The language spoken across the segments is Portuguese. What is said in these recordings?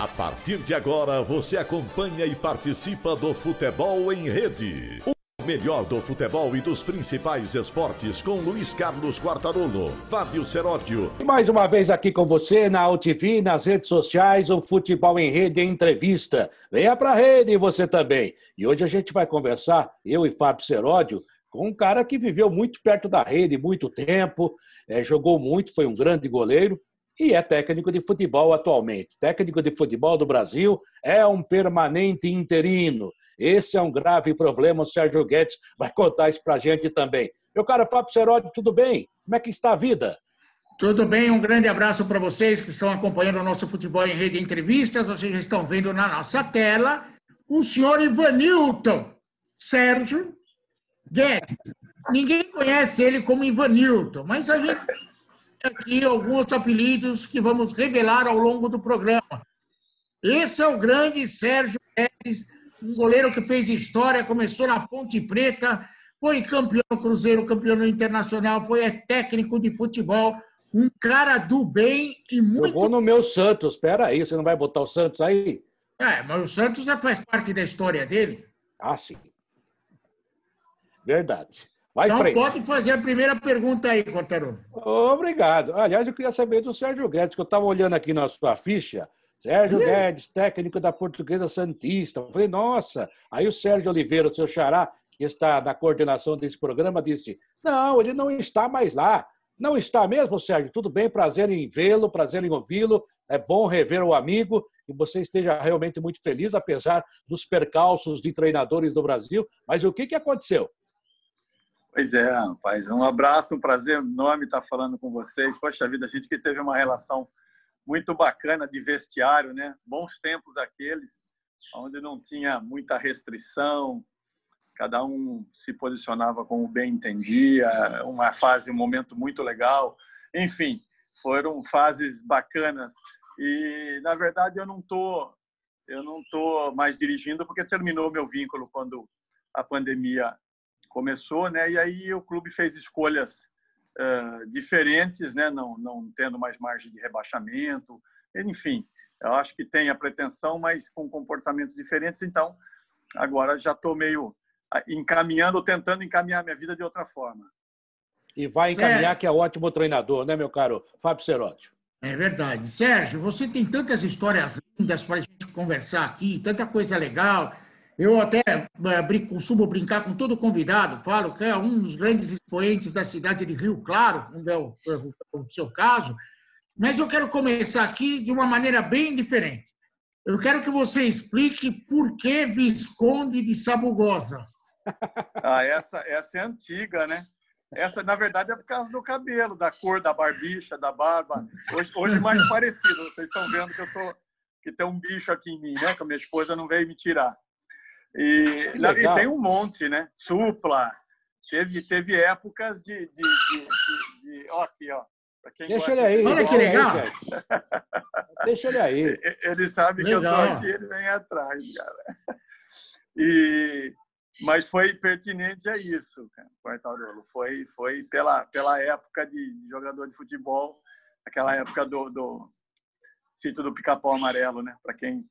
A partir de agora, você acompanha e participa do Futebol em Rede. O melhor do futebol e dos principais esportes com Luiz Carlos Quartarolo, Fábio Seródio. Mais uma vez aqui com você na UTV, nas redes sociais, o Futebol em Rede Entrevista. Venha pra rede você também. E hoje a gente vai conversar, eu e Fábio Seródio, com um cara que viveu muito perto da rede, muito tempo, é, jogou muito, foi um grande goleiro e é técnico de futebol atualmente. Técnico de futebol do Brasil é um permanente interino. Esse é um grave problema. O Sérgio Guedes vai contar isso para a gente também. Meu caro Fábio Seródio, tudo bem? Como é que está a vida? Tudo bem, um grande abraço para vocês que estão acompanhando o nosso futebol em rede de entrevistas. Vocês estão vendo na nossa tela o senhor Ivanilton Sérgio Guedes. Ninguém conhece ele como Ivanilton, mas a gente aqui alguns apelidos que vamos revelar ao longo do programa. Esse é o grande Sérgio Guedes, um goleiro que fez história, começou na Ponte Preta, foi campeão Cruzeiro, campeão Internacional, foi técnico de futebol, um cara do bem e muito. Jogou no meu Santos, espera aí, você não vai botar o Santos aí? É, mas o Santos já faz parte da história dele. Ah, sim. Verdade. Vai então frente. pode fazer a primeira pergunta aí, Cortero. Obrigado. Aliás, eu queria saber do Sérgio Guedes, que eu estava olhando aqui na sua ficha. Sérgio Guedes, técnico da Portuguesa Santista. Eu falei, nossa. Aí o Sérgio Oliveira, o seu xará, que está na coordenação desse programa, disse: não, ele não está mais lá. Não está mesmo, Sérgio? Tudo bem, prazer em vê-lo, prazer em ouvi-lo. É bom rever o amigo e você esteja realmente muito feliz, apesar dos percalços de treinadores do Brasil. Mas o que, que aconteceu? Pois é, rapaz. Um abraço, um prazer enorme estar falando com vocês. Poxa vida, a gente que teve uma relação muito bacana de vestiário, né? Bons tempos aqueles, onde não tinha muita restrição, cada um se posicionava como bem entendia, uma fase, um momento muito legal. Enfim, foram fases bacanas. E na verdade eu não tô eu não tô mais dirigindo porque terminou meu vínculo quando a pandemia começou, né? E aí o clube fez escolhas uh, diferentes, né? Não, não tendo mais margem de rebaixamento, enfim. Eu acho que tem a pretensão, mas com comportamentos diferentes. Então, agora já estou meio encaminhando, tentando encaminhar minha vida de outra forma. E vai encaminhar, que é ótimo treinador, né, meu caro Fábio Cerotti? É verdade. Sérgio, você tem tantas histórias lindas para a gente conversar aqui, tanta coisa legal. Eu até é, costumo brincar com todo convidado, falo que é um dos grandes expoentes da cidade de Rio Claro, como é o, o seu caso, mas eu quero começar aqui de uma maneira bem diferente. Eu quero que você explique por que Visconde de Sabugosa. Ah, essa, essa é antiga, né? Essa, na verdade, é por causa do cabelo, da cor da barbicha, da barba. Hoje, hoje mais parecido. Vocês estão vendo que eu tô que tem um bicho aqui em mim, né? Que a minha esposa não veio me tirar. E, e tem um monte, né? Supla. Teve, teve épocas de. de, de, de, de ó, aqui, ó. Deixa ele aí. Olha que legal. Deixa ele aí. Ele sabe legal. que eu tô aqui, ele vem atrás, cara. E, mas foi pertinente a isso, Quartarolo. Foi, foi pela, pela época de jogador de futebol, aquela época do, do sítio do pica-pau amarelo, né? Para quem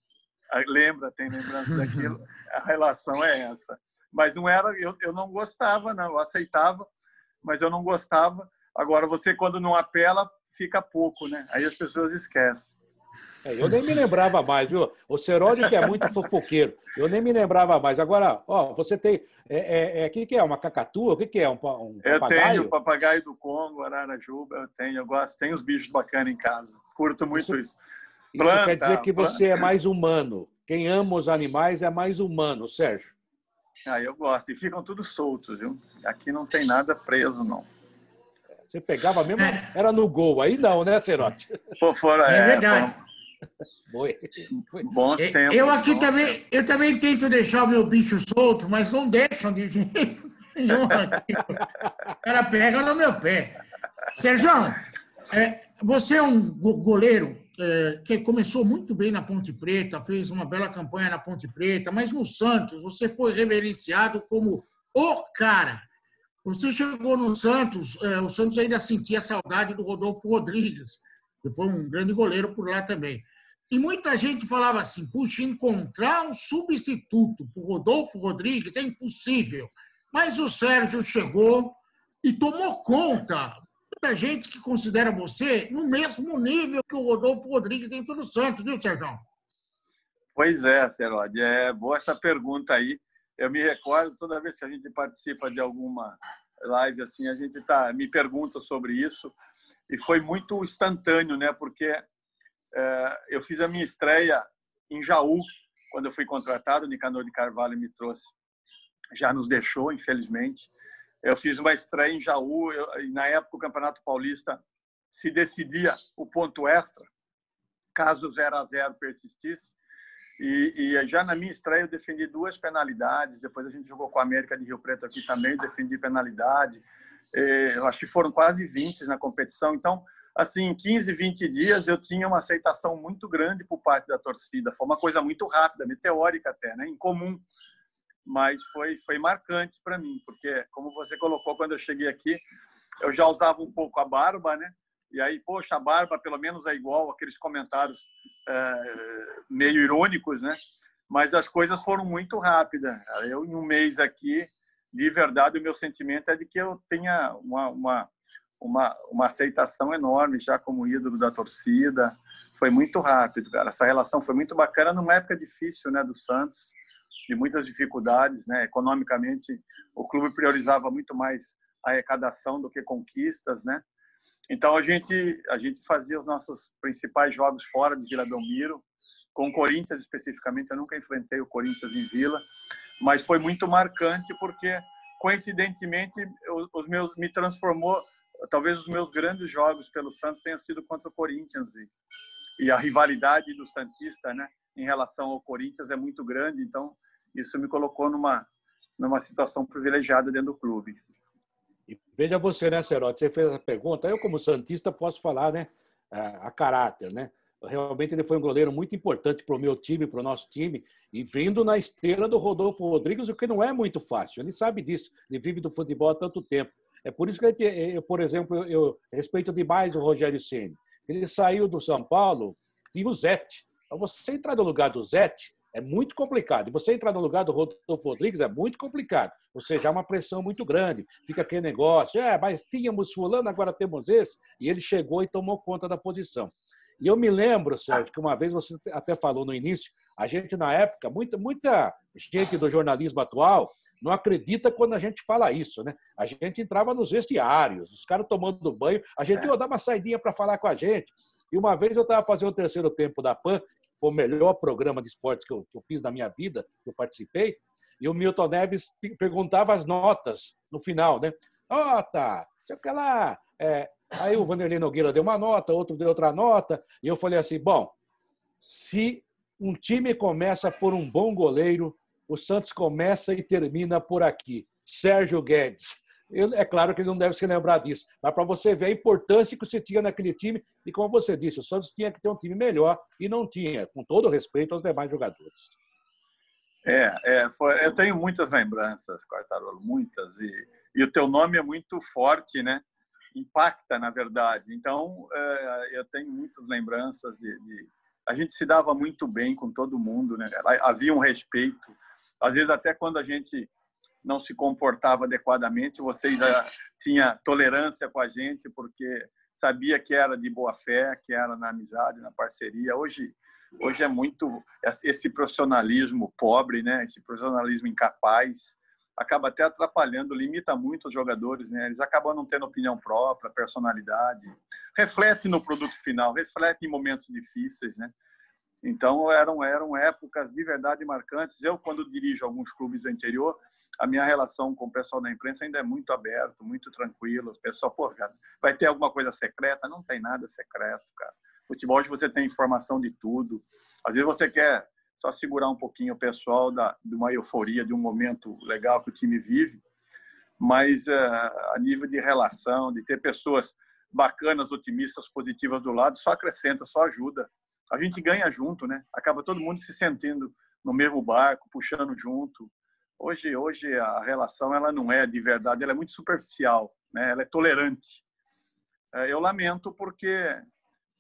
lembra, tem lembrança daquilo, a relação é essa. Mas não era, eu, eu não gostava, não, eu aceitava, mas eu não gostava. Agora, você, quando não apela, fica pouco, né? Aí as pessoas esquecem. É, eu nem me lembrava mais, viu? O Seródio que é muito fofoqueiro. Eu nem me lembrava mais. Agora, ó, você tem. É, é, é que, que é? Uma cacatua? O que, que é? Um, um eu tenho o papagaio do Congo, Ararajuba, eu tenho, eu gosto, tenho os bichos bacanas em casa. Curto muito isso. Planta, Isso quer dizer que você é mais humano. Quem ama os animais é mais humano, Sérgio. Ah, eu gosto. E ficam tudo soltos, viu? Aqui não tem nada preso, não. Você pegava mesmo, era no gol. Aí não, né, Cerote? Por fora, é. É verdade. Foi. Bons tempos. Eu aqui também, tempos. eu também tento deixar o meu bicho solto, mas não deixam de jeito nenhum. O cara pega no meu pé. Sérgio, é, você é um goleiro é, que começou muito bem na Ponte Preta, fez uma bela campanha na Ponte Preta, mas no Santos você foi reverenciado como o cara. Você chegou no Santos, é, o Santos ainda sentia saudade do Rodolfo Rodrigues, que foi um grande goleiro por lá também. E muita gente falava assim: puxa, encontrar um substituto para o Rodolfo Rodrigues é impossível. Mas o Sérgio chegou e tomou conta. Muita gente que considera você no mesmo nível que o Rodolfo Rodrigues dentro do Santos, viu, Sérgio? Pois é, Serode. É boa essa pergunta aí. Eu me recordo, toda vez que a gente participa de alguma live assim, a gente tá, me pergunta sobre isso. E foi muito instantâneo, né? Porque é, eu fiz a minha estreia em Jaú, quando eu fui contratado. O Nicanor de Carvalho me trouxe. Já nos deixou, infelizmente. Eu fiz uma estreia em Jaú. Eu, e na época, o Campeonato Paulista se decidia o ponto extra, caso 0 a 0 persistisse. E, e, já na minha estreia eu defendi duas penalidades. Depois a gente jogou com a América de Rio Preto aqui também, defendi penalidade. É, eu acho que foram quase 20 na competição. Então, assim, em 15, 20 dias eu tinha uma aceitação muito grande por parte da torcida. Foi uma coisa muito rápida, meteórica até, né? Incomum. Mas foi, foi marcante para mim, porque, como você colocou quando eu cheguei aqui, eu já usava um pouco a barba, né? E aí, poxa, a barba pelo menos é igual aqueles comentários é, meio irônicos, né? Mas as coisas foram muito rápidas. Eu, em um mês aqui, de verdade, o meu sentimento é de que eu tenha uma, uma uma, uma aceitação enorme já como ídolo da torcida. Foi muito rápido, cara. Essa relação foi muito bacana numa época difícil, né, do Santos, de muitas dificuldades, né? Economicamente, o clube priorizava muito mais a arrecadação do que conquistas, né? Então a gente a gente fazia os nossos principais jogos fora de Vila Belmiro, com o Corinthians especificamente. Eu nunca enfrentei o Corinthians em Vila, mas foi muito marcante porque coincidentemente os meus me transformou talvez os meus grandes jogos pelo Santos tenham sido contra o Corinthians e, e a rivalidade do Santista, né, em relação ao Corinthians é muito grande, então isso me colocou numa numa situação privilegiada dentro do clube. E veja você, né, Cerote, você fez a pergunta, eu como santista posso falar, né, a, caráter, né? Realmente ele foi um goleiro muito importante para o meu time, para o nosso time, e vindo na esteira do Rodolfo Rodrigues, o que não é muito fácil. Ele sabe disso, ele vive do futebol há tanto tempo. É por isso que, gente, eu, por exemplo, eu respeito demais o Rogério Ceni. Ele saiu do São Paulo, tinha o Zete. Então, você entrar no lugar do Zete é muito complicado. E você entrar no lugar do Rodolfo Rodrigues é muito complicado. Ou seja, há uma pressão muito grande. Fica aquele negócio, é, mas tínhamos fulano, agora temos esse. E ele chegou e tomou conta da posição. E eu me lembro, Sérgio, que uma vez você até falou no início, a gente na época, muita, muita gente do jornalismo atual não acredita quando a gente fala isso, né? A gente entrava nos vestiários, os caras tomando banho, a gente ia dar uma saidinha para falar com a gente. E uma vez eu estava fazendo o terceiro tempo da PAN, foi o melhor programa de esporte que eu, que eu fiz na minha vida, que eu participei, e o Milton Neves perguntava as notas no final, né? Nota, sei o que lá. É, aí o Vanderlei Nogueira deu uma nota, outro deu outra nota, e eu falei assim: bom, se um time começa por um bom goleiro, o Santos começa e termina por aqui. Sérgio Guedes. Eu, é claro que ele não deve se lembrar disso, mas para você ver a importância que você tinha naquele time, e como você disse, o Santos tinha que ter um time melhor e não tinha, com todo respeito aos demais jogadores. É, é foi, eu tenho muitas lembranças, Quartarolo, muitas, e, e o teu nome é muito forte, né? Impacta, na verdade. Então, é, eu tenho muitas lembranças de, de, a gente se dava muito bem com todo mundo, né? Havia um respeito às vezes até quando a gente não se comportava adequadamente, vocês tinha tolerância com a gente porque sabia que era de boa fé, que era na amizade, na parceria. Hoje hoje é muito esse profissionalismo pobre, né? Esse profissionalismo incapaz acaba até atrapalhando, limita muito os jogadores, né? Eles acabam não tendo opinião própria, personalidade. Reflete no produto final, reflete em momentos difíceis, né? Então eram eram épocas de verdade marcantes. Eu quando dirijo alguns clubes do interior, a minha relação com o pessoal da imprensa ainda é muito aberto, muito tranquilo. O pessoal, pô, cara, vai ter alguma coisa secreta? Não tem nada secreto, cara. Futebol hoje você tem informação de tudo. Às vezes você quer só segurar um pouquinho o pessoal da, de uma euforia, de um momento legal que o time vive, mas uh, a nível de relação, de ter pessoas bacanas, otimistas, positivas do lado, só acrescenta, só ajuda a gente ganha junto, né? Acaba todo mundo se sentindo no mesmo barco, puxando junto. Hoje, hoje a relação ela não é de verdade, ela é muito superficial, né? Ela é tolerante. É, eu lamento porque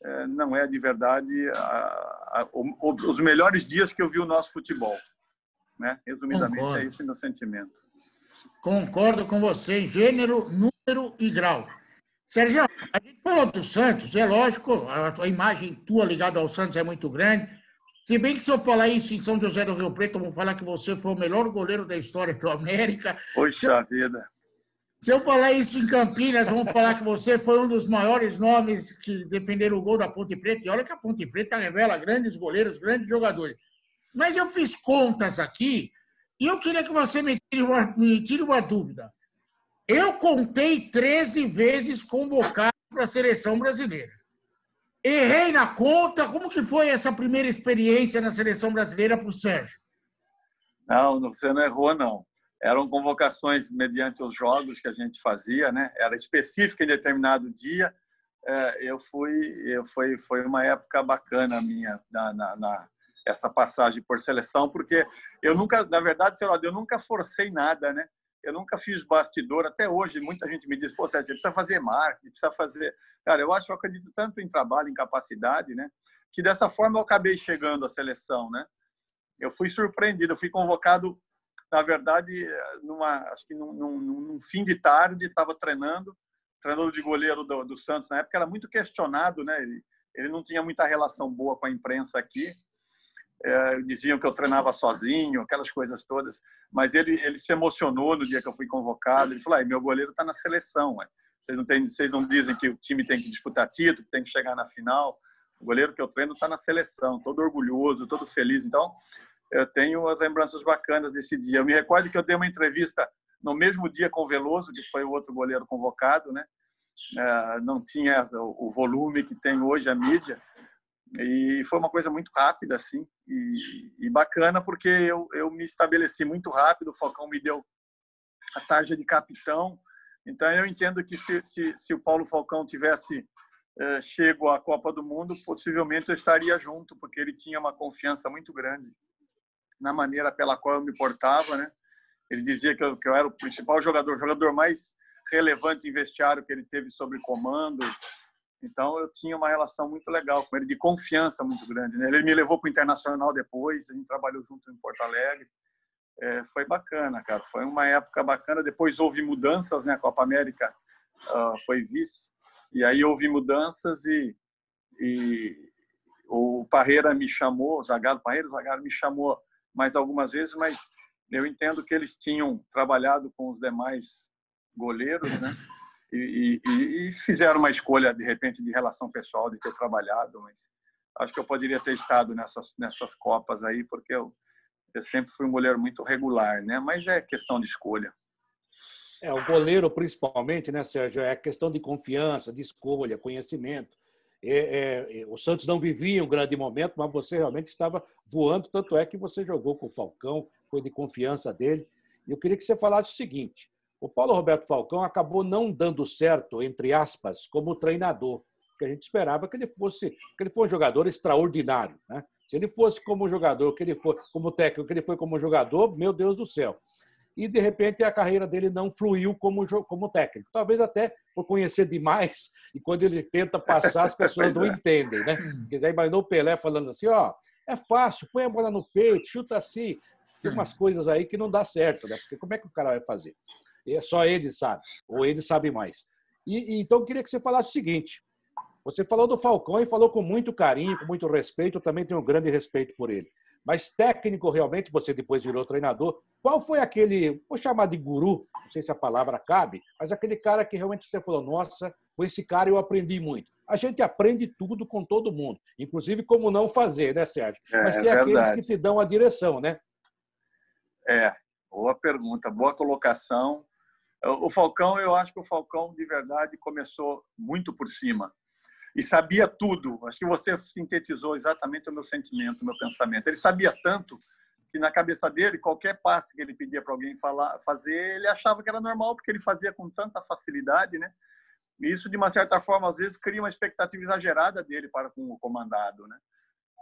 é, não é de verdade a, a, os melhores dias que eu vi o nosso futebol. Né? Resumidamente, Concordo. é esse meu sentimento. Concordo com você em gênero, número e grau. Sérgio, a gente falou do Santos, é lógico, a, imagem tua ligada ao Santos é muito grande. Se bem que se eu falar isso em São José do Rio Preto, vou falar que você foi o melhor goleiro da história do América. Poxa vida. Se eu falar isso em Campinas, vão falar que você foi um dos maiores nomes que defenderam o gol da Ponte Preta. E olha que a Ponte Preta revela grandes goleiros, grandes jogadores. Mas eu fiz contas aqui e eu queria que você me tire uma, me tire uma dúvida. Eu contei 13 vezes convocado para a seleção brasileira. Errei na conta. Como que foi essa primeira experiência na seleção brasileira para o Sérgio? Não, você não errou, não eram convocações mediante os jogos que a gente fazia, né? Era específica em determinado dia. É, eu fui, eu foi, foi uma época bacana minha na, na, na, essa passagem por seleção, porque eu nunca, na verdade, sei lá, eu nunca forcei nada, né? Eu nunca fiz bastidor. Até hoje, muita gente me diz: "Pô, você precisa fazer marketing, precisa fazer". Cara, eu acho, eu acredito tanto em trabalho, em capacidade, né? Que dessa forma eu acabei chegando à seleção, né? Eu fui surpreendido, eu fui convocado na verdade, numa, acho que num, num, num fim de tarde, estava treinando, treinador de goleiro do, do, Santos na época era muito questionado, né? Ele, ele não tinha muita relação boa com a imprensa aqui. É, diziam que eu treinava sozinho, aquelas coisas todas. Mas ele, ele se emocionou no dia que eu fui convocado. Ele falou: meu goleiro está na seleção. Ué. Vocês não, tem, vocês não dizem que o time tem que disputar título, que tem que chegar na final. O goleiro que eu treino está na seleção, todo orgulhoso, todo feliz. Então, eu tenho lembranças bacanas desse dia. Eu me recordo que eu dei uma entrevista no mesmo dia com o Veloso, que foi o outro goleiro convocado, né? É, não tinha o volume que tem hoje a mídia e foi uma coisa muito rápida assim e, e bacana porque eu, eu me estabeleci muito rápido. O Falcão me deu a tarja de capitão. Então eu entendo que se, se, se o Paulo Falcão tivesse é, chego à Copa do Mundo, possivelmente eu estaria junto, porque ele tinha uma confiança muito grande na maneira pela qual eu me portava, né? Ele dizia que eu, que eu era o principal jogador, o jogador mais relevante em vestiário que ele teve sobre comando. Então eu tinha uma relação muito legal com ele, de confiança muito grande. Né? Ele me levou para o Internacional depois, a gente trabalhou junto em Porto Alegre. É, foi bacana, cara. Foi uma época bacana. Depois houve mudanças, né? A Copa América uh, foi vice. E aí houve mudanças e, e o Parreira me chamou, o Zagallo, Parreira, o Zagallo me chamou mais algumas vezes, mas eu entendo que eles tinham trabalhado com os demais goleiros, né? E, e, e, fizeram uma escolha de repente de relação pessoal de ter trabalhado, mas acho que eu poderia ter estado nessas nessas copas aí porque eu, eu sempre fui um goleiro muito regular, né? Mas é questão de escolha. É o goleiro principalmente, né, Sérgio? É questão de confiança, de escolha, conhecimento. É, é, o Santos não vivia um grande momento, mas você realmente estava voando, tanto é que você jogou com o Falcão, foi de confiança dele. Eu queria que você falasse o seguinte: o Paulo Roberto Falcão acabou não dando certo, entre aspas, como treinador, porque a gente esperava que ele fosse, que ele fosse um jogador extraordinário, né? Se ele fosse como jogador, que ele foi como técnico, que ele foi como jogador, meu Deus do céu e de repente a carreira dele não fluiu como, como técnico. Talvez até por conhecer demais e quando ele tenta passar as pessoas não é. entendem, né? Porque já imaginou o Pelé falando assim, ó, é fácil, põe a bola no peito, chuta assim. Tem umas coisas aí que não dá certo, né? Porque como é que o cara vai fazer? É só ele sabe, ou ele sabe mais. E, e então eu queria que você falasse o seguinte: você falou do Falcão e falou com muito carinho, com muito respeito, eu também tenho um grande respeito por ele mas técnico realmente, você depois virou treinador. Qual foi aquele, vou chamar de guru, não sei se a palavra cabe, mas aquele cara que realmente você falou, nossa, com esse cara eu aprendi muito. A gente aprende tudo com todo mundo, inclusive como não fazer, né, Sérgio? É, mas tem é aqueles que te dão a direção, né? É, boa pergunta, boa colocação. O Falcão, eu acho que o Falcão de verdade começou muito por cima e sabia tudo. Acho que você sintetizou exatamente o meu sentimento, o meu pensamento. Ele sabia tanto que na cabeça dele qualquer passe que ele pedia para alguém falar, fazer, ele achava que era normal porque ele fazia com tanta facilidade, né? E isso de uma certa forma às vezes cria uma expectativa exagerada dele para com o comandado, né?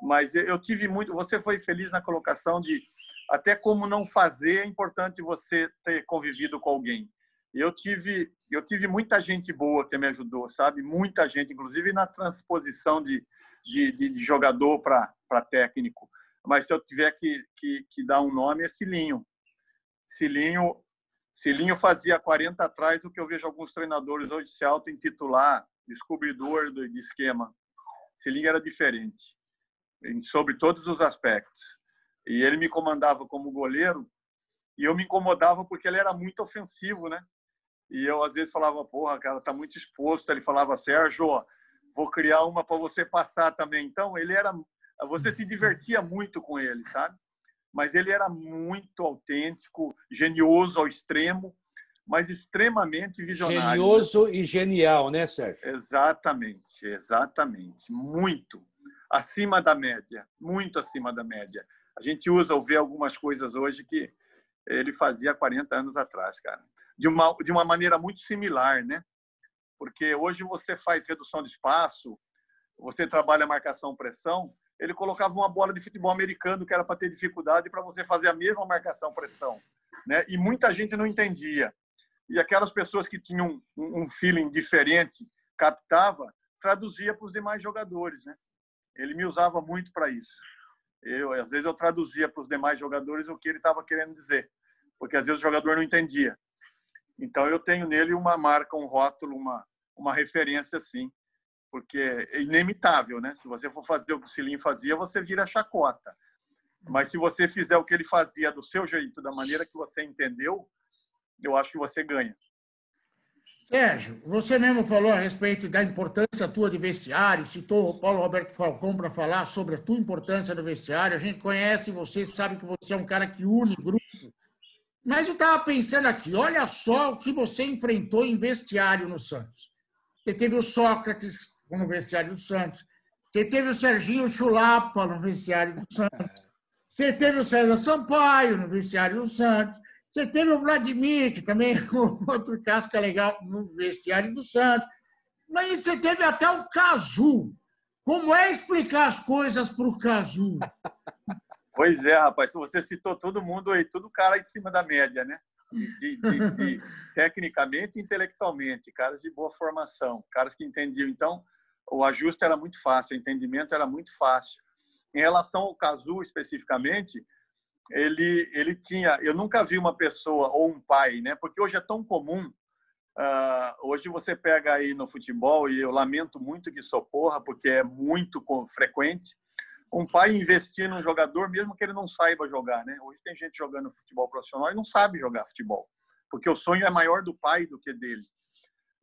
Mas eu tive muito, você foi feliz na colocação de até como não fazer é importante você ter convivido com alguém eu tive eu tive muita gente boa que me ajudou, sabe? Muita gente, inclusive na transposição de, de, de, de jogador para técnico. Mas se eu tiver que, que, que, dar um nome, é Cilinho. Cilinho, Cilinho fazia 40 atrás o que eu vejo alguns treinadores hoje se auto-intitular descobridor de esquema. Cilinho era diferente, sobre todos os aspectos. E ele me comandava como goleiro e eu me incomodava porque ele era muito ofensivo, né? E eu às vezes falava, porra, cara, tá muito exposto. Ele falava, Sérgio, vou criar uma para você passar também. Então, ele era você se divertia muito com ele, sabe? Mas ele era muito autêntico, genioso ao extremo, mas extremamente visionário. Genioso e genial, né, Sérgio? Exatamente, exatamente. Muito acima da média, muito acima da média. A gente usa ou vê algumas coisas hoje que ele fazia 40 anos atrás, cara. De uma, de uma maneira muito similar, né? Porque hoje você faz redução de espaço, você trabalha marcação-pressão, ele colocava uma bola de futebol americano que era para ter dificuldade para você fazer a mesma marcação-pressão. Né? E muita gente não entendia. E aquelas pessoas que tinham um feeling diferente, captava, traduzia para os demais jogadores. Né? Ele me usava muito para isso. Eu, às vezes eu traduzia para os demais jogadores o que ele estava querendo dizer, porque às vezes o jogador não entendia. Então eu tenho nele uma marca, um rótulo, uma, uma referência assim porque é inemitável, né? Se você for fazer o que o Cilinho fazia, você vira chacota. Mas se você fizer o que ele fazia do seu jeito, da maneira que você entendeu, eu acho que você ganha. Sérgio, você mesmo falou a respeito da importância tua de vestiário, citou o Paulo Roberto Falcão para falar sobre a tua importância no vestiário. A gente conhece você, sabe que você é um cara que une grupo. Mas eu estava pensando aqui, olha só o que você enfrentou em vestiário no Santos. Você teve o Sócrates, no vestiário do Santos. Você teve o Serginho Chulapa no vestiário do Santos. Você teve o César Sampaio no vestiário do Santos. Você teve o Vladimir, que também é outro casca legal no vestiário do Santos. Mas você teve até o Cazu. Como é explicar as coisas para o Cazu? Pois é, rapaz. Você citou todo mundo aí, todo cara em cima da média, né? De, de, de, tecnicamente e intelectualmente, caras de boa formação, caras que entendiam. Então, o ajuste era muito fácil, o entendimento era muito fácil. Em relação ao Cazu especificamente, ele ele tinha, eu nunca vi uma pessoa ou um pai, né? Porque hoje é tão comum. Uh, hoje você pega aí no futebol e eu lamento muito que isso ocorra porque é muito frequente um pai investir num jogador mesmo que ele não saiba jogar, né? Hoje tem gente jogando futebol profissional e não sabe jogar futebol, porque o sonho é maior do pai do que dele.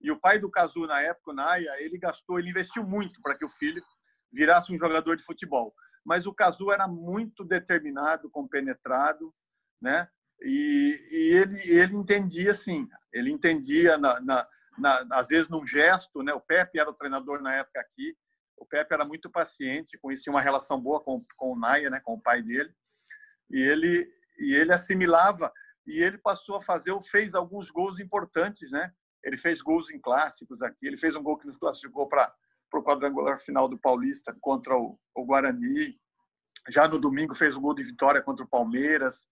E o pai do Cazu, na época, o Naya, ele gastou, ele investiu muito para que o filho virasse um jogador de futebol. Mas o Cazu era muito determinado, compenetrado, né? E, e ele, ele entendia, assim, ele entendia, na, na, na, às vezes, num gesto, né? O Pepe era o treinador na época aqui, o Pepe era muito paciente, com isso tinha uma relação boa com, com o Naya, né? Com o pai dele. E ele, e ele assimilava, e ele passou a fazer, fez alguns gols importantes, né? Ele fez gols em clássicos aqui. Ele fez um gol que nos classificou para o quadrangular final do Paulista contra o, o, Guarani. Já no domingo fez um gol de vitória contra o Palmeiras.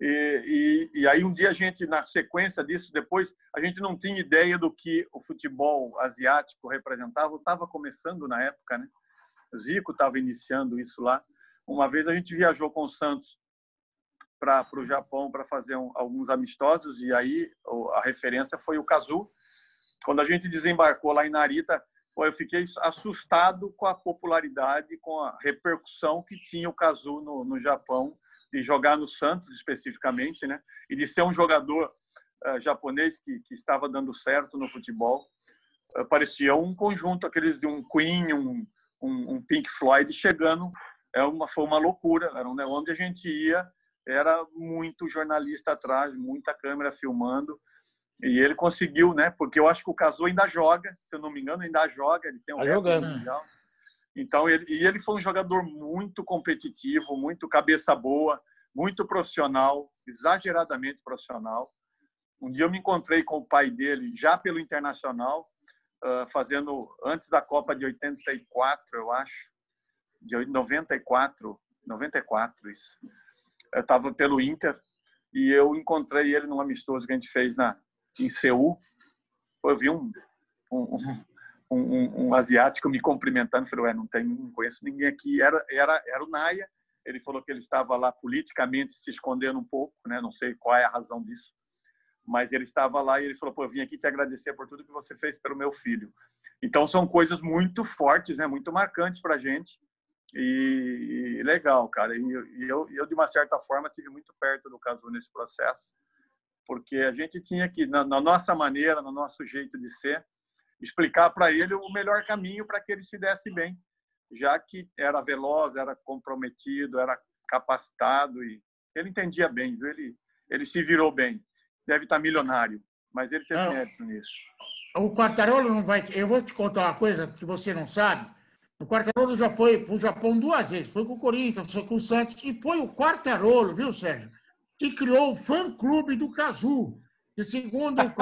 E, e, e, aí um dia a gente, na sequência disso, depois a gente não tinha ideia do que o futebol asiático representava. Estava começando na época, né? Zico estava iniciando isso lá. Uma vez a gente viajou com o Santos para o Japão para fazer um, alguns amistosos e aí a referência foi o Kazu. Quando a gente desembarcou lá em Narita, eu fiquei assustado com a popularidade, com a repercussão que tinha o Kazu no, no Japão, de jogar no Santos especificamente, né? E de ser um jogador uh, japonês que, que estava dando certo no futebol. Uh, parecia um conjunto, aqueles de um Queen, um, um, um Pink Floyd chegando. É uma, foi uma loucura, era né? onde a gente ia era muito jornalista atrás, muita câmera filmando. E ele conseguiu, né? Porque eu acho que o Cazu ainda joga, se eu não me engano, ainda joga. Ele tem um tá jogando. mundial. Então, ele, e ele foi um jogador muito competitivo, muito cabeça boa, muito profissional, exageradamente profissional. Um dia eu me encontrei com o pai dele, já pelo Internacional, fazendo antes da Copa de 84, eu acho, de 94, 94 isso eu estava pelo Inter e eu encontrei ele num amistoso que a gente fez na, em Seul. Eu vi um, um, um, um, um asiático me cumprimentando. Falei, ué, não, tem, não conheço ninguém aqui. Era, era, era o Naya. Ele falou que ele estava lá politicamente se escondendo um pouco, né? não sei qual é a razão disso. Mas ele estava lá e ele falou: Pô, eu vim aqui te agradecer por tudo que você fez pelo meu filho. Então, são coisas muito fortes, né? muito marcantes para gente. E, e, legal, cara. E, e eu, eu, de uma certa forma, tive muito perto do Casu nesse processo, porque a gente tinha que, na, na nossa maneira, no nosso jeito de ser, explicar para ele o melhor caminho para que ele se desse bem, já que era veloz, era comprometido, era capacitado e ele entendia bem, viu? Ele, ele se virou bem. Deve estar milionário, mas ele teve mérito nisso. O Quartarolo não vai. Eu vou te contar uma coisa que você não sabe. O Quartarolo já foi para o Japão duas vezes. Foi com o Corinthians, foi com o Santos. E foi o Quartarolo, viu, Sérgio? Que criou o fã-clube do Kazu. E segundo o é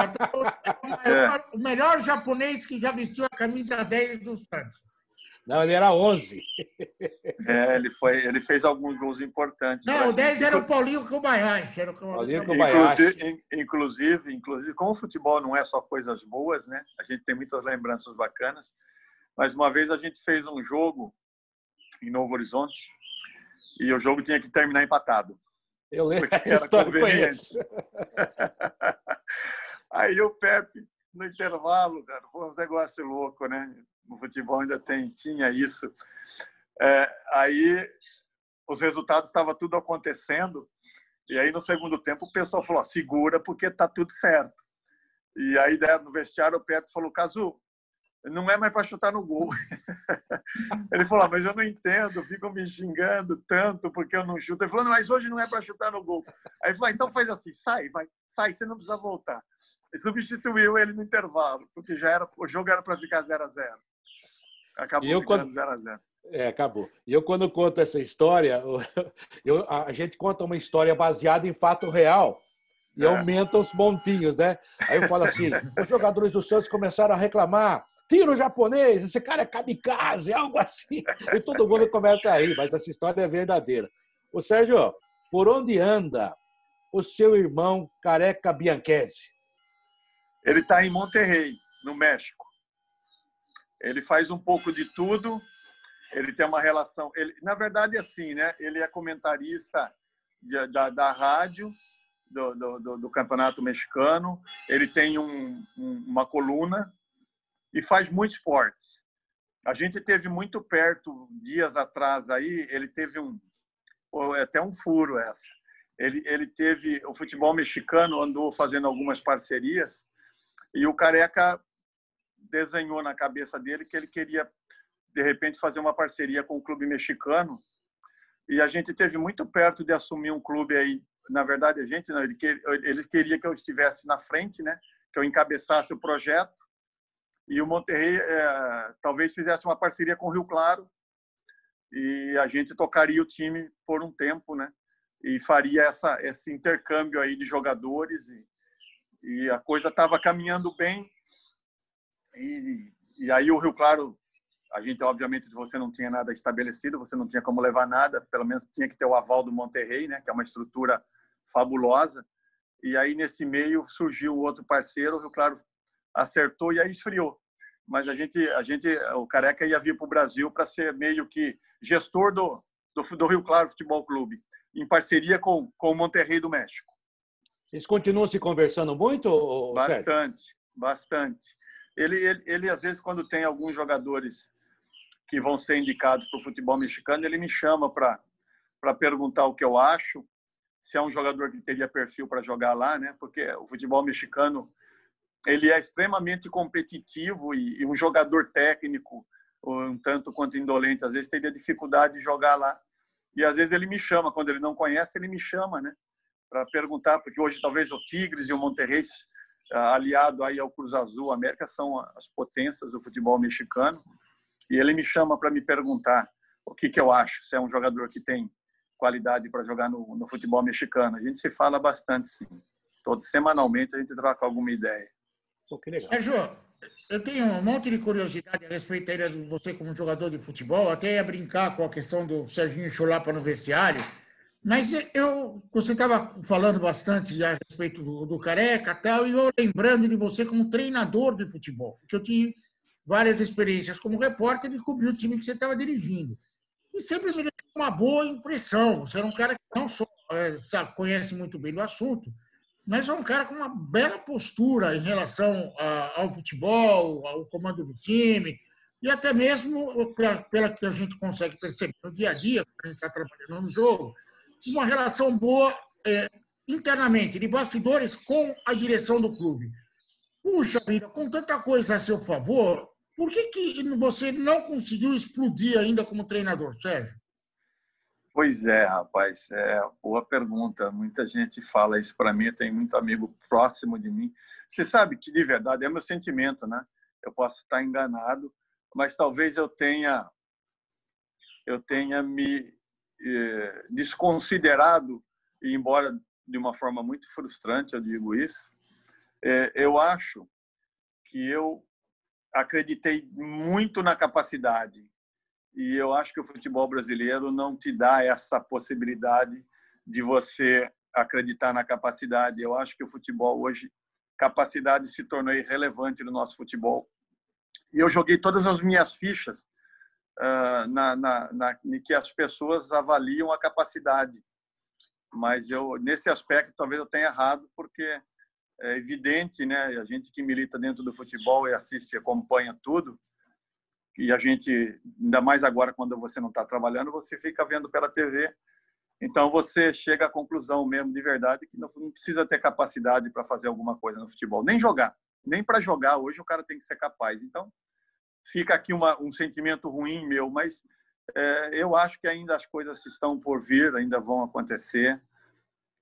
o, maior, o melhor japonês que já vestiu a camisa 10 do Santos. Não, ele era 11. É, ele, foi, ele fez alguns gols importantes. Não, o 10 era o Paulinho Kobayashi. Era o Paulinho Kobayashi. Inclusive, inclusive, inclusive, como o futebol não é só coisas boas, né? A gente tem muitas lembranças bacanas. Mas uma vez a gente fez um jogo em Novo Horizonte e o jogo tinha que terminar empatado. Eu lembro porque era conveniente. Aí o Pepe, no intervalo, cara, foi um negócio louco, né? no futebol ainda tem, tinha isso. É, aí os resultados estavam tudo acontecendo e aí no segundo tempo o pessoal falou: segura porque tá tudo certo. E aí no vestiário o Pepe falou: Cazu, não é mais para chutar no gol. Ele falou: ah, mas eu não entendo, ficam me xingando tanto porque eu não chuto. Ele falou: mas hoje não é para chutar no gol. Aí ele falou: ah, então faz assim, sai, vai, sai, você não precisa voltar. E substituiu ele no intervalo, porque já era o jogo era para ficar 0 a 0 Acabou eu, ficando 0 a 0 É, acabou. E eu, quando conto essa história, eu, a gente conta uma história baseada em fato real e é. aumenta os montinhos, né? Aí eu falo assim: os jogadores do Santos começaram a reclamar. Tira o japonês, esse cara é kamikaze, algo assim. E todo mundo começa a rir, mas essa história é verdadeira. O Sérgio, por onde anda o seu irmão Careca Bianchese? Ele está em Monterrey, no México. Ele faz um pouco de tudo. Ele tem uma relação. Ele, na verdade, é assim, né? Ele é comentarista de, da, da rádio do, do, do, campeonato mexicano. Ele tem um, um, uma coluna e faz muitos esportes. A gente teve muito perto dias atrás aí. Ele teve um é até um furo essa. Ele, ele teve o futebol mexicano andou fazendo algumas parcerias e o Careca desenhou na cabeça dele que ele queria, de repente, fazer uma parceria com o clube mexicano. E a gente teve muito perto de assumir um clube aí. Na verdade, a gente não, ele, ele queria que eu estivesse na frente, né? que eu encabeçasse o projeto. E o Monterrey é, talvez fizesse uma parceria com o Rio Claro e a gente tocaria o time por um tempo, né? E faria essa, esse intercâmbio aí de jogadores e, e a coisa estava caminhando bem e, e aí o Rio Claro, a gente obviamente você não tinha nada estabelecido, você não tinha como levar nada, pelo menos tinha que ter o aval do Monterrey, né, que é uma estrutura fabulosa. E aí nesse meio surgiu outro parceiro, o Rio Claro acertou e aí esfriou. Mas a gente, a gente, o Careca ia vir para o Brasil para ser meio que gestor do, do, do Rio Claro Futebol Clube, em parceria com, com o Monterrey do México. Eles continuam se conversando muito? Bastante, Sérgio? bastante. Ele, ele, ele, às vezes, quando tem alguns jogadores que vão ser indicados para o futebol mexicano, ele me chama para perguntar o que eu acho, se é um jogador que teria perfil para jogar lá, né? Porque o futebol mexicano ele é extremamente competitivo e, e um jogador técnico, um tanto quanto indolente, às vezes teria dificuldade de jogar lá. E às vezes ele me chama, quando ele não conhece, ele me chama, né? Para perguntar, porque hoje talvez o Tigres e o Monterrey aliado aí ao Cruz Azul, América são as potências do futebol mexicano. E ele me chama para me perguntar o que, que eu acho, se é um jogador que tem qualidade para jogar no, no, futebol mexicano. A gente se fala bastante, sim. Todo semanalmente a gente troca alguma ideia. Pô, que legal. Sérgio, eu tenho um monte de curiosidade a respeito de você como jogador de futebol. Até ia brincar com a questão do Serginho Chulapa no vestiário mas eu, você estava falando bastante a respeito do, do Careca tal, e eu lembrando de você como treinador de futebol. Que eu te, várias experiências como repórter e cobrir o time que você estava dirigindo. E sempre me deixou uma boa impressão. Você era um cara que não só é, sabe, conhece muito bem do assunto, mas é um cara com uma bela postura em relação ao futebol, ao comando do time, e até mesmo, pela que a gente consegue perceber no dia a dia, quando a gente está trabalhando no jogo, uma relação boa é, internamente, de bastidores com a direção do clube. Puxa vida, com tanta coisa a seu favor, por que, que você não conseguiu explodir ainda como treinador, Sérgio? Pois é, rapaz, é boa pergunta. Muita gente fala isso para mim, tem muito amigo próximo de mim. Você sabe que de verdade é meu sentimento, né? Eu posso estar enganado, mas talvez eu tenha eu tenha me eh, desconsiderado e embora de uma forma muito frustrante eu digo isso, eh, eu acho que eu acreditei muito na capacidade e eu acho que o futebol brasileiro não te dá essa possibilidade de você acreditar na capacidade. Eu acho que o futebol hoje, capacidade se tornou irrelevante no nosso futebol. E eu joguei todas as minhas fichas uh, na, na, na, que as pessoas avaliam a capacidade. Mas eu, nesse aspecto, talvez eu tenha errado, porque é evidente, né? A gente que milita dentro do futebol e assiste, acompanha tudo, e a gente, ainda mais agora quando você não está trabalhando, você fica vendo pela TV. Então você chega à conclusão mesmo de verdade que não, precisa ter capacidade para fazer alguma coisa no futebol, nem jogar, nem para jogar. Hoje o cara tem que ser capaz. Então fica aqui uma, um sentimento ruim meu, mas é, eu acho que ainda as coisas estão por vir, ainda vão acontecer.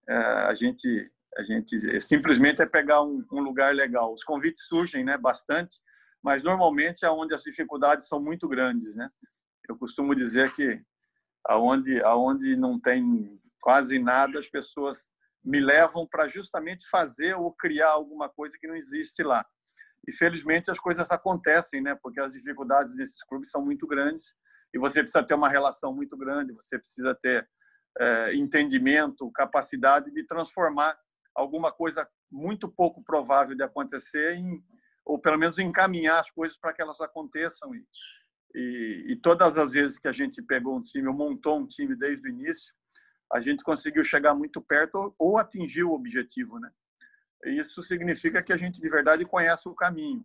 É, a gente a gente simplesmente é pegar um, um lugar legal. Os convites surgem, né, bastante mas normalmente é onde as dificuldades são muito grandes, né? Eu costumo dizer que aonde aonde não tem quase nada, as pessoas me levam para justamente fazer ou criar alguma coisa que não existe lá. E felizmente as coisas acontecem, né? Porque as dificuldades desses clubes são muito grandes e você precisa ter uma relação muito grande, você precisa ter é, entendimento, capacidade de transformar alguma coisa muito pouco provável de acontecer em, ou pelo menos encaminhar as coisas para que elas aconteçam. E, e, e, todas as vezes que a gente pegou um time, ou montou um time desde o início, a gente conseguiu chegar muito perto ou, ou atingir o objetivo, né? Isso significa que a gente de verdade conhece o caminho,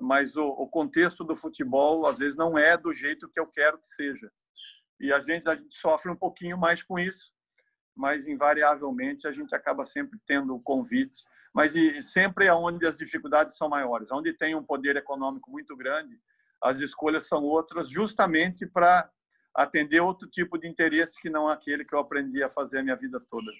mas o, o contexto do futebol às vezes não é do jeito que eu quero que seja. E a gente, a gente sofre um pouquinho mais com isso, mas invariavelmente a gente acaba sempre tendo convites, mas e sempre é onde as dificuldades são maiores, onde tem um poder econômico muito grande, as escolhas são outras, justamente para atender outro tipo de interesse que não aquele que eu aprendi a fazer a minha vida toda.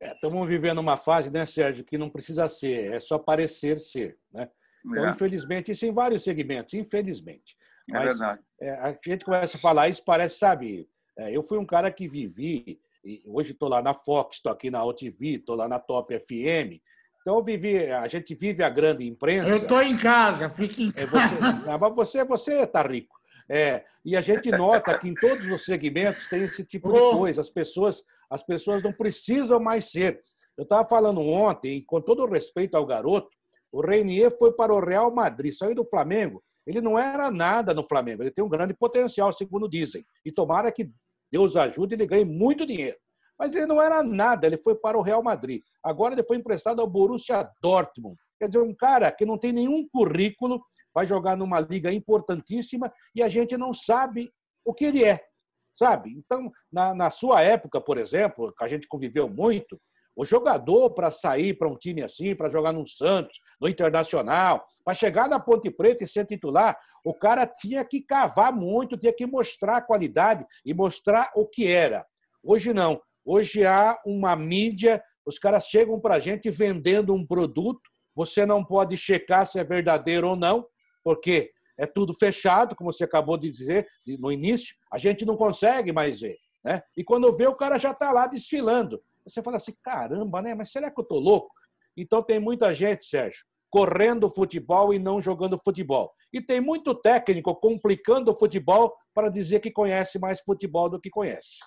É, estamos vivendo uma fase, né, Sérgio, que não precisa ser, é só parecer ser, né? Então, é. infelizmente, isso em vários segmentos, infelizmente. É Mas, é verdade. É, a gente começa a falar isso, parece, sabe, é, eu fui um cara que vivi hoje estou lá na Fox, estou aqui na OTV, estou lá na Top FM. Então, vivi, a gente vive a grande imprensa. Eu estou em casa, fique em casa. É, você, você, você está rico. É, e a gente nota que em todos os segmentos tem esse tipo de coisa. As pessoas, as pessoas não precisam mais ser. Eu estava falando ontem, com todo respeito ao garoto, o Reinier foi para o Real Madrid, saiu do Flamengo. Ele não era nada no Flamengo, ele tem um grande potencial, segundo dizem. E tomara que Deus ajude, ele ganha muito dinheiro. Mas ele não era nada, ele foi para o Real Madrid. Agora ele foi emprestado ao Borussia Dortmund. Quer dizer, um cara que não tem nenhum currículo, vai jogar numa liga importantíssima e a gente não sabe o que ele é, sabe? Então, na, na sua época, por exemplo, que a gente conviveu muito, o jogador para sair para um time assim, para jogar no Santos, no Internacional, para chegar na Ponte Preta e ser titular, o cara tinha que cavar muito, tinha que mostrar a qualidade e mostrar o que era. Hoje não. Hoje há uma mídia, os caras chegam para a gente vendendo um produto, você não pode checar se é verdadeiro ou não, porque é tudo fechado, como você acabou de dizer no início, a gente não consegue mais ver. Né? E quando vê, o cara já está lá desfilando. Você fala assim, caramba, né? Mas será que eu estou louco? Então tem muita gente, Sérgio, correndo futebol e não jogando futebol. E tem muito técnico complicando o futebol para dizer que conhece mais futebol do que conhece.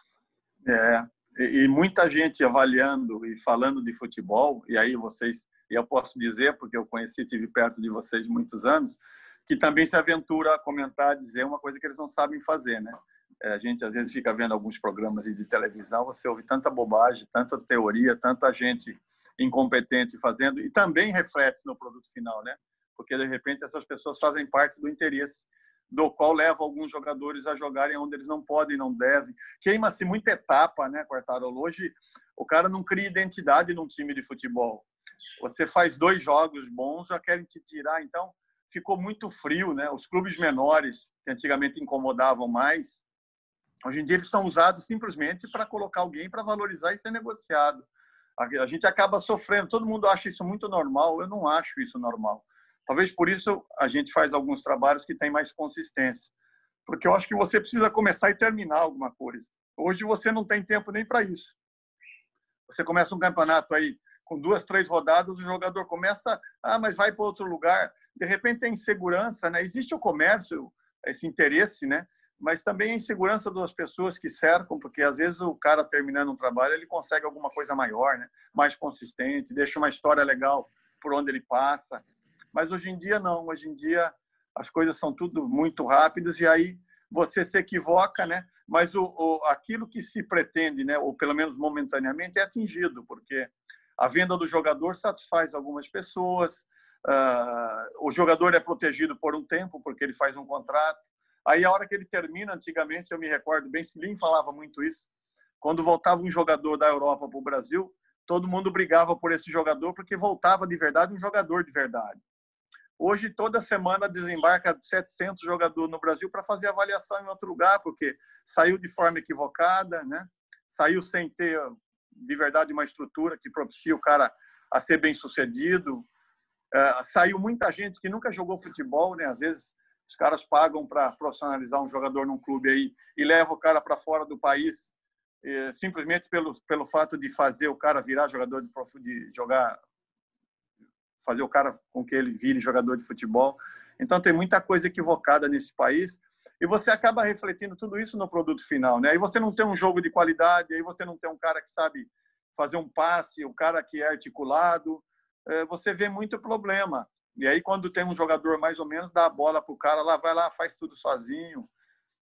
É, e muita gente avaliando e falando de futebol, e aí vocês, e eu posso dizer, porque eu conheci, tive perto de vocês muitos anos, que também se aventura a comentar, a dizer uma coisa que eles não sabem fazer, né? É, a gente às vezes fica vendo alguns programas de televisão, você ouve tanta bobagem, tanta teoria, tanta gente incompetente fazendo e também reflete no produto final, né? Porque de repente essas pessoas fazem parte do interesse do qual leva alguns jogadores a jogarem onde eles não podem, não devem. Queima-se muita etapa, né, Quartarolo? Hoje o cara não cria identidade num time de futebol. Você faz dois jogos bons, já querem te tirar, então ficou muito frio, né? Os clubes menores, que antigamente incomodavam mais, hoje em dia eles estão usados simplesmente para colocar alguém para valorizar e ser negociado. A gente acaba sofrendo, todo mundo acha isso muito normal, eu não acho isso normal. Talvez por isso a gente faz alguns trabalhos que têm mais consistência. Porque eu acho que você precisa começar e terminar alguma coisa. Hoje você não tem tempo nem para isso. Você começa um campeonato aí com duas, três rodadas, o jogador começa, ah, mas vai para outro lugar. De repente tem insegurança, né? Existe o comércio, esse interesse, né? Mas também a insegurança das pessoas que cercam, porque às vezes o cara terminando um trabalho, ele consegue alguma coisa maior, né? Mais consistente, deixa uma história legal por onde ele passa. Mas hoje em dia não, hoje em dia as coisas são tudo muito rápidas e aí você se equivoca, né? Mas o, o aquilo que se pretende, né, ou pelo menos momentaneamente, é atingido, porque a venda do jogador satisfaz algumas pessoas, uh, o jogador é protegido por um tempo, porque ele faz um contrato. Aí, a hora que ele termina, antigamente, eu me recordo bem, Silim falava muito isso, quando voltava um jogador da Europa para o Brasil, todo mundo brigava por esse jogador, porque voltava de verdade um jogador de verdade. Hoje, toda semana, desembarca 700 jogadores no Brasil para fazer avaliação em outro lugar, porque saiu de forma equivocada, né? saiu sem ter de verdade uma estrutura que propicia o cara a ser bem sucedido. É, saiu muita gente que nunca jogou futebol, né? Às vezes os caras pagam para profissionalizar um jogador num clube aí e leva o cara para fora do país é, simplesmente pelo pelo fato de fazer o cara virar jogador de, de jogar fazer o cara com que ele vire jogador de futebol. Então tem muita coisa equivocada nesse país e você acaba refletindo tudo isso no produto final, né? Aí você não tem um jogo de qualidade, aí você não tem um cara que sabe fazer um passe, um cara que é articulado, é, você vê muito problema. E aí quando tem um jogador mais ou menos, dá a bola para o cara lá, vai lá, faz tudo sozinho.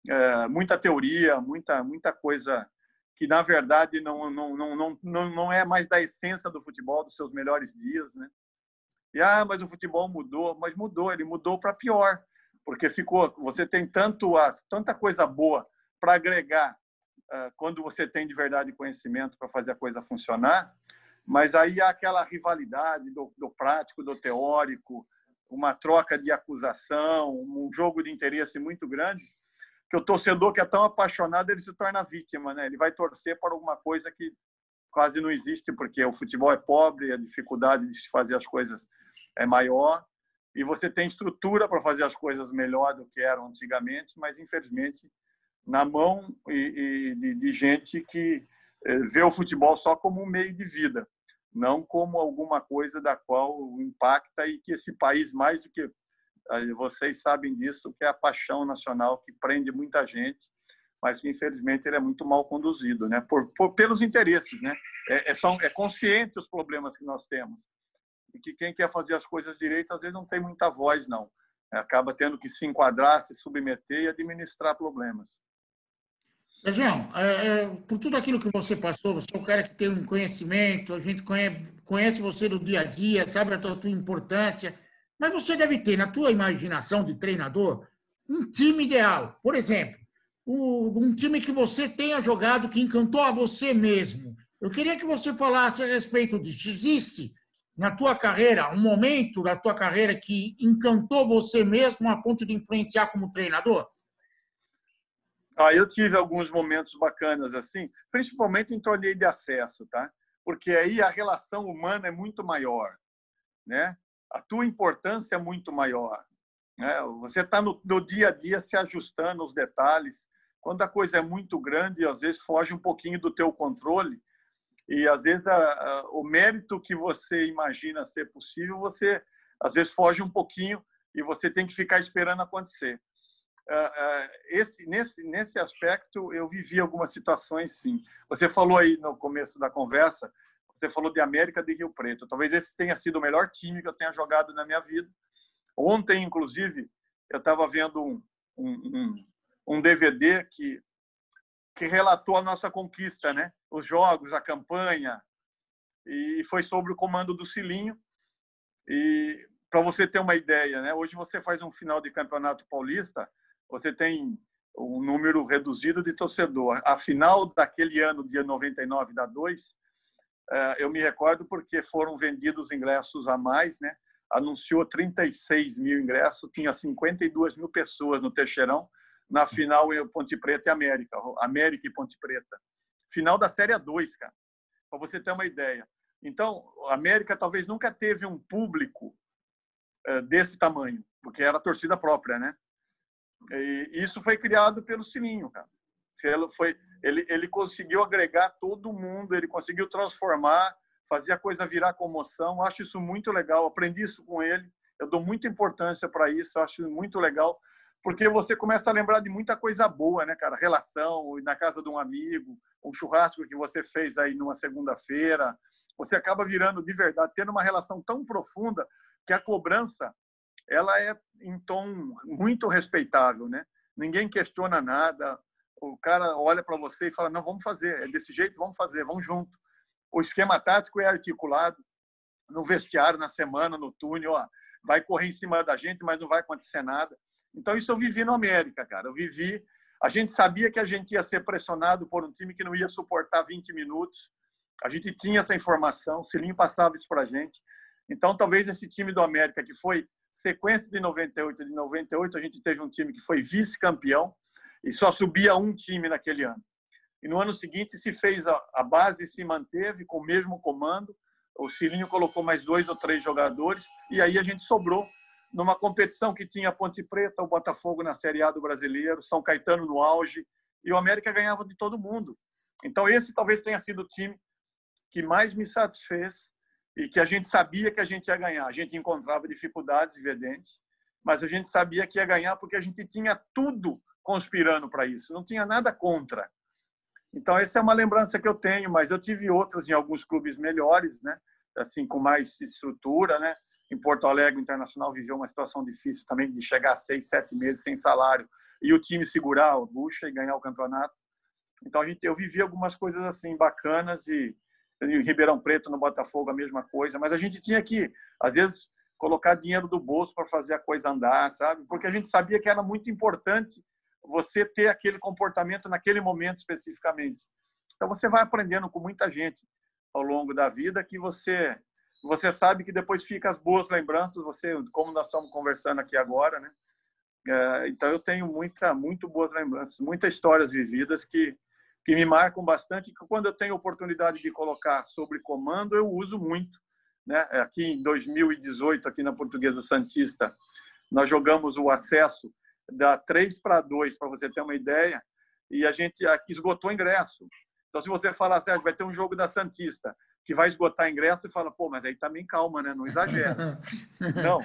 É, muita teoria, muita muita coisa que na verdade não, não, não, não, não é mais da essência do futebol, dos seus melhores dias, né? E ah, mas o futebol mudou, mas mudou, ele mudou para pior porque ficou, você tem tanto tanta coisa boa para agregar uh, quando você tem de verdade conhecimento para fazer a coisa funcionar, mas aí há aquela rivalidade do, do prático, do teórico, uma troca de acusação, um jogo de interesse muito grande, que o torcedor que é tão apaixonado ele se torna vítima, né? Ele vai torcer para alguma coisa que quase não existe porque o futebol é pobre, a dificuldade de se fazer as coisas é maior e você tem estrutura para fazer as coisas melhor do que eram antigamente, mas infelizmente na mão e, e de, de, gente que eh, vê o futebol só como um meio de vida, não como alguma coisa da qual impacta e que esse país mais do que vocês sabem disso, que é a paixão nacional que prende muita gente, mas que infelizmente ele é muito mal conduzido, né? Por, por pelos interesses, né? É, é, são, é consciente os problemas que nós temos e que quem quer fazer as coisas direito às vezes não tem muita voz, não. É, acaba tendo que se enquadrar, se submeter e administrar problemas. João, é, é, por tudo aquilo que você passou, você é um cara que tem um conhecimento, a gente conhece, conhece você do dia a dia, sabe a tua, tua importância, mas você deve ter, na tua imaginação de treinador, um time ideal. Por exemplo, um time que você tenha jogado que encantou a você mesmo. Eu queria que você falasse a respeito disso. Existe na tua carreira, um momento da tua carreira que encantou você mesmo a ponto de influenciar como treinador? Ah, eu tive alguns momentos bacanas assim, principalmente em torneio de acesso, tá? Porque aí a relação humana é muito maior, né? A tua importância é muito maior, né? Você está no, no dia a dia se ajustando os detalhes. Quando a coisa é muito grande, às vezes foge um pouquinho do teu controle e às vezes a, a, o mérito que você imagina ser possível, você às vezes foge um pouquinho e você tem que ficar esperando acontecer. Esse, nesse, nesse aspecto, eu vivi algumas situações, sim. Você falou aí no começo da conversa, você falou de América de Rio Preto. Talvez esse tenha sido o melhor time que eu tenha jogado na minha vida. Ontem, inclusive, eu estava vendo um, um, um, DVD que, que relatou a nossa conquista, né? Os jogos, a campanha, e foi sobre o comando do Cilinho. E para você ter uma ideia, né? Hoje você faz um final de campeonato paulista, você tem um número reduzido de torcedor. A final daquele ano, dia 99 da 2, eh, eu me recordo porque foram vendidos ingressos a mais, né? Anunciou 36 mil ingressos, tinha 52 mil pessoas no Teixeirão, na final em Ponte Preta e América, América e Ponte Preta. Final da Série 2, cara, para você ter uma ideia. Então, a América talvez nunca teve um público eh, desse tamanho, porque era torcida própria, né? E isso foi criado pelo Sininho, cara. Ele, foi, ele, ele conseguiu agregar todo mundo, ele conseguiu transformar, fazer a coisa virar comoção. Acho isso muito legal. Aprendi isso com ele. Eu dou muita importância para isso. Acho muito legal, porque você começa a lembrar de muita coisa boa, né, cara? Relação, na casa de um amigo, um churrasco que você fez aí numa segunda-feira. Você acaba virando de verdade, tendo uma relação tão profunda que a cobrança ela é em tom muito respeitável, né? Ninguém questiona nada. O cara olha para você e fala: "Não, vamos fazer, é desse jeito, vamos fazer, vamos junto". O esquema tático é articulado no vestiário, na semana, no túnel, ó, vai correr em cima da gente, mas não vai acontecer nada. Então isso eu vivi no América, cara. Eu vivi, a gente sabia que a gente ia ser pressionado por um time que não ia suportar 20 minutos. A gente tinha essa informação, o Cilinho passava isso para a gente. Então, talvez esse time do América, que foi sequência de 98 de 98, a gente teve um time que foi vice-campeão e só subia um time naquele ano. E no ano seguinte se fez a, a base se manteve com o mesmo comando. O Cilinho colocou mais dois ou três jogadores e aí a gente sobrou numa competição que tinha Ponte Preta, o Botafogo na Série A do Brasileiro, São Caetano no auge e o América ganhava de todo mundo. Então esse talvez tenha sido o time que mais me satisfez e que a gente sabia que a gente ia ganhar. A gente encontrava dificuldades evidentes, mas a gente sabia que ia ganhar porque a gente tinha tudo conspirando para isso, não tinha nada contra. Então essa é uma lembrança que eu tenho, mas eu tive outras em alguns clubes melhores, né? Assim com mais estrutura, né? Em Porto Alegre, o Internacional viveu uma situação difícil também de chegar a seis, sete meses sem salário e o time segurar o bucha e ganhar o campeonato. Então a gente, eu vivi algumas coisas assim bacanas e em Ribeirão Preto, no Botafogo, a mesma coisa. Mas a gente tinha que, às vezes, colocar dinheiro do bolso para fazer a coisa andar, sabe? Porque a gente sabia que era muito importante você ter aquele comportamento naquele momento especificamente. Então você vai aprendendo com muita gente ao longo da vida que você você sabe que depois fica as boas lembranças, você como nós estamos conversando aqui agora, né? É, então eu tenho muita muito boas lembranças, muitas histórias vividas que que me marcam bastante, que quando eu tenho oportunidade de colocar sobre comando, eu uso muito. Né? Aqui em 2018, aqui na Portuguesa Santista, nós jogamos o acesso da 3 para 2, para você ter uma ideia, e a gente esgotou ingresso. Então, se você falar, Sérgio, vai ter um jogo da Santista que vai esgotar ingresso, e fala, pô, mas aí também calma, né? Não exagera. Não,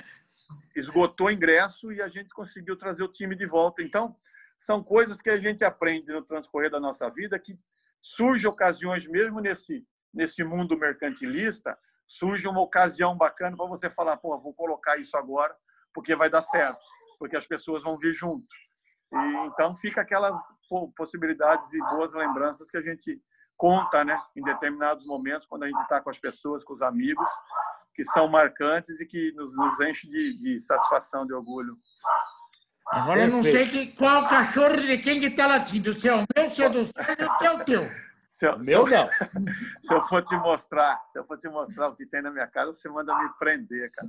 esgotou ingresso e a gente conseguiu trazer o time de volta. Então, são coisas que a gente aprende no transcorrer da nossa vida que surge ocasiões mesmo nesse nesse mundo mercantilista surge uma ocasião bacana para você falar pô vou colocar isso agora porque vai dar certo porque as pessoas vão vir junto. E então fica aquelas possibilidades e boas lembranças que a gente conta né em determinados momentos quando a gente está com as pessoas com os amigos que são marcantes e que nos, nos enche de, de satisfação de orgulho Agora eu não sei que, qual cachorro de quem que está latindo. Se é o meu, se é do Sérgio, que é o teu. Se eu, meu não. Se eu for te mostrar, se eu for te mostrar o que tem na minha casa, você manda me prender, cara.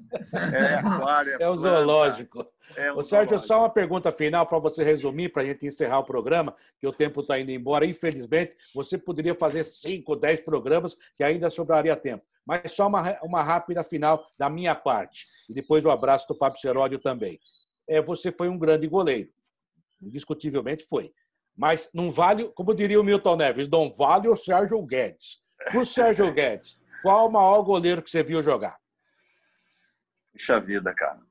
É aquário, é, é o zoológico. É o Sérgio, zoológico. só uma pergunta final para você resumir, para a gente encerrar o programa, que o tempo está indo embora. Infelizmente, você poderia fazer cinco, dez programas que ainda sobraria tempo. Mas só uma, uma rápida final da minha parte. E depois o abraço do Fábio Seródio também é, você foi um grande goleiro. Indiscutivelmente foi. Mas não vale, como diria o Milton Neves, não vale o Sérgio Guedes. O Sérgio Guedes, qual o maior goleiro que você viu jogar? Puxa vida, cara.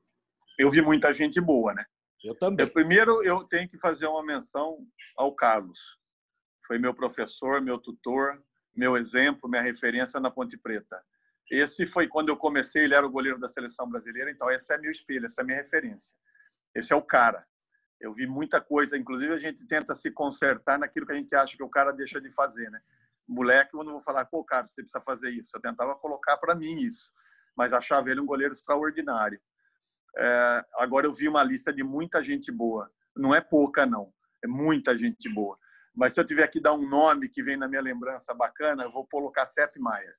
Eu vi muita gente boa, né? Eu também. Eu, primeiro, eu tenho que fazer uma menção ao Carlos. Foi meu professor, meu tutor, meu exemplo, minha referência na Ponte Preta. Esse foi quando eu comecei, ele era o goleiro da seleção brasileira, então esse é meu espelho, essa é minha referência. Esse é o cara. Eu vi muita coisa, inclusive a gente tenta se consertar naquilo que a gente acha que o cara deixa de fazer, né? Moleque, eu não vou falar, pô, cara, você precisa fazer isso. Eu tentava colocar para mim isso, mas achava ele um goleiro extraordinário. É, agora eu vi uma lista de muita gente boa. Não é pouca, não. É muita gente boa. Mas se eu tiver que dar um nome que vem na minha lembrança bacana, eu vou colocar Sepp Maier.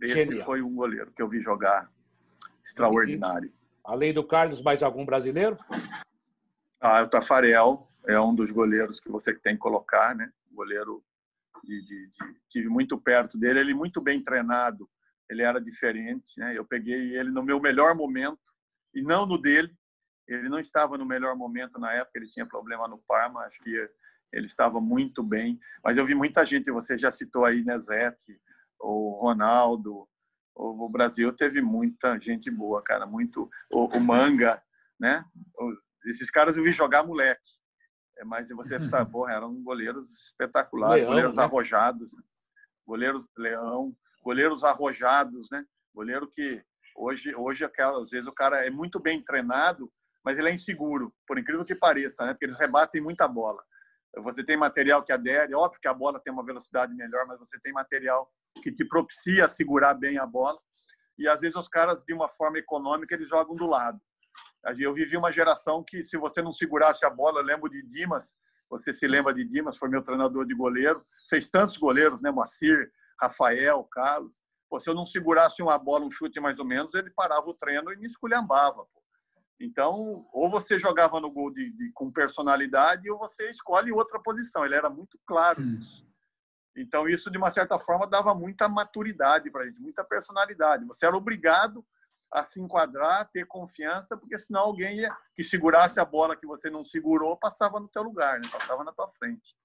Esse Genial. foi um goleiro que eu vi jogar extraordinário. Além do Carlos, mais algum brasileiro? Ah, o Tafarel é um dos goleiros que você tem que colocar, né? Goleiro de, de, de, tive muito perto dele, ele muito bem treinado, ele era diferente, né? Eu peguei ele no meu melhor momento e não no dele. Ele não estava no melhor momento na época, ele tinha problema no Parma, acho que ele estava muito bem. Mas eu vi muita gente, você já citou aí Nezete, o Ronaldo, o Brasil teve muita gente boa, cara, muito o, o Manga, né? Esses caras eu vi jogar moleque. É, mas você sabe, porra, eram goleiros espetaculares, leão, goleiros né? arrojados, goleiros leão, goleiros arrojados, né? Goleiro que hoje, hoje às vezes o cara é muito bem treinado, mas ele é inseguro, por incrível que pareça, né? Porque eles rebatem muita bola. Você tem material que adere, óbvio que a bola tem uma velocidade melhor, mas você tem material que te propicia segurar bem a bola. E às vezes os caras, de uma forma econômica, eles jogam do lado. Eu vivi uma geração que, se você não segurasse a bola, eu lembro de Dimas, você se lembra de Dimas, foi meu treinador de goleiro, fez tantos goleiros, né? Moacir, Rafael, Carlos. Pô, se eu não segurasse uma bola, um chute mais ou menos, ele parava o treino e me esculhambava. Pô. Então, ou você jogava no gol de, de, com personalidade, ou você escolhe outra posição. Ele era muito claro nisso. Então, isso, de uma certa forma, dava muita maturidade para a gente, muita personalidade. Você era obrigado a se enquadrar, ter confiança, porque senão alguém ia, que segurasse a bola que você não segurou passava no teu lugar, né? passava na tua frente.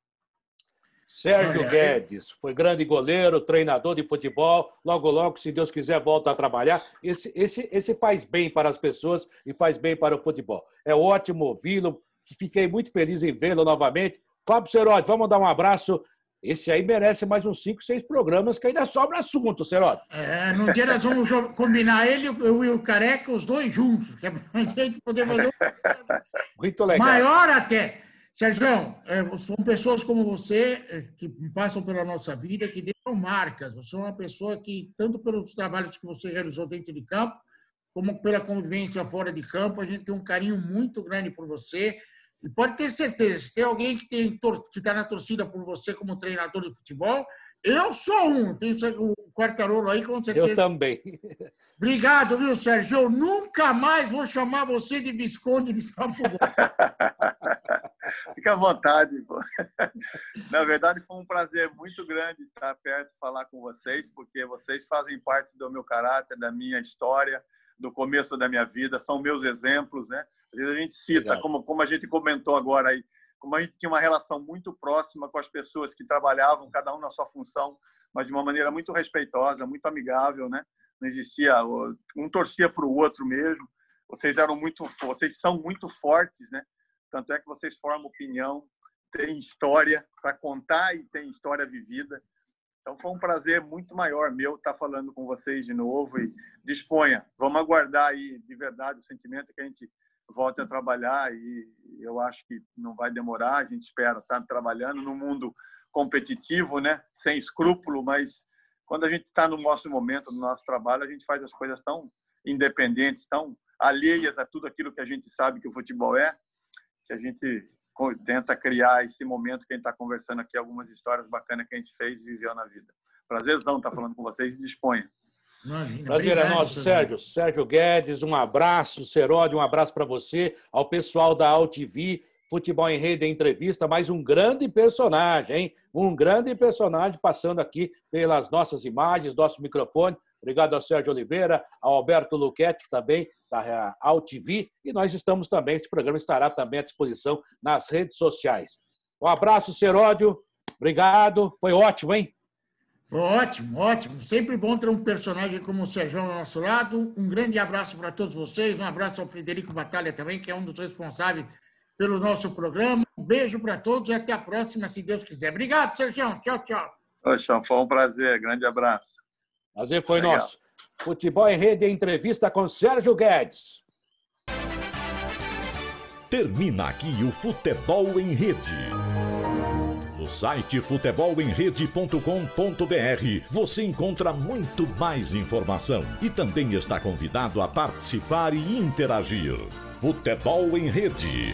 Sérgio Guedes foi grande goleiro, treinador de futebol. Logo, logo, se Deus quiser, volta a trabalhar. Esse, esse, esse faz bem para as pessoas e faz bem para o futebol. É ótimo ouvi-lo. Fiquei muito feliz em vê-lo novamente. Fábio Serotti, vamos dar um abraço esse aí merece mais uns 5, 6 programas que ainda sobra assunto, Cerote. É, no dia nós vamos combinar ele eu e o Careca, os dois juntos, que é pra gente poder fazer um... Muito legal. Maior até. Sérgio, é, são pessoas como você é, que passam pela nossa vida, que deixam marcas. Você é uma pessoa que, tanto pelos trabalhos que você realizou dentro de campo, como pela convivência fora de campo, a gente tem um carinho muito grande por você. E pode ter certeza, se tem alguém que está na torcida por você como treinador de futebol, eu sou um. Tem o Quartarolo aí, com certeza. Eu também. Obrigado, viu, Sérgio? Eu nunca mais vou chamar você de Visconde de Sapuó. Fica à vontade. Pô. Na verdade, foi um prazer muito grande estar perto, falar com vocês, porque vocês fazem parte do meu caráter, da minha história, do começo da minha vida, são meus exemplos, né? Às vezes a gente cita, como, como a gente comentou agora aí, como a gente tinha uma relação muito próxima com as pessoas que trabalhavam, cada um na sua função, mas de uma maneira muito respeitosa, muito amigável, né? Não existia um torcia para o outro mesmo. Vocês eram muito, vocês são muito fortes, né? Tanto é que vocês formam opinião, têm história para contar e têm história vivida. Então foi um prazer muito maior meu estar falando com vocês de novo e disponha. Vamos aguardar aí de verdade o sentimento que a gente volte a trabalhar e eu acho que não vai demorar. A gente espera estar trabalhando no mundo competitivo, né? Sem escrúpulo, mas quando a gente está no nosso momento, no nosso trabalho, a gente faz as coisas tão independentes, tão alheias a tudo aquilo que a gente sabe que o futebol é, que a gente tenta criar esse momento que a gente está conversando aqui, algumas histórias bacanas que a gente fez e viveu na vida. Prazerzão estar falando com vocês e disponha. Imagina, Prazer é nosso, Sérgio. Sérgio Guedes, um abraço. Seródio, um abraço para você, ao pessoal da AltV, Futebol em Rede Entrevista, mais um grande personagem, hein? Um grande personagem passando aqui pelas nossas imagens, nosso microfone. Obrigado ao Sérgio Oliveira, ao Alberto Luquete, também da AltV. E nós estamos também, esse programa estará também à disposição nas redes sociais. Um abraço, Seródio. Obrigado. Foi ótimo, hein? Ótimo, ótimo. Sempre bom ter um personagem como o Sérgio ao nosso lado. Um grande abraço para todos vocês. Um abraço ao Frederico Batalha também, que é um dos responsáveis pelo nosso programa. Um beijo para todos e até a próxima, se Deus quiser. Obrigado, Sérgio. Tchau, tchau. Poxa, foi um prazer. Grande abraço. Prazer foi Legal. nosso. Futebol em Rede, entrevista com Sérgio Guedes. Termina aqui o Futebol em Rede. Site futebolemrede.com.br você encontra muito mais informação e também está convidado a participar e interagir. Futebol em Rede.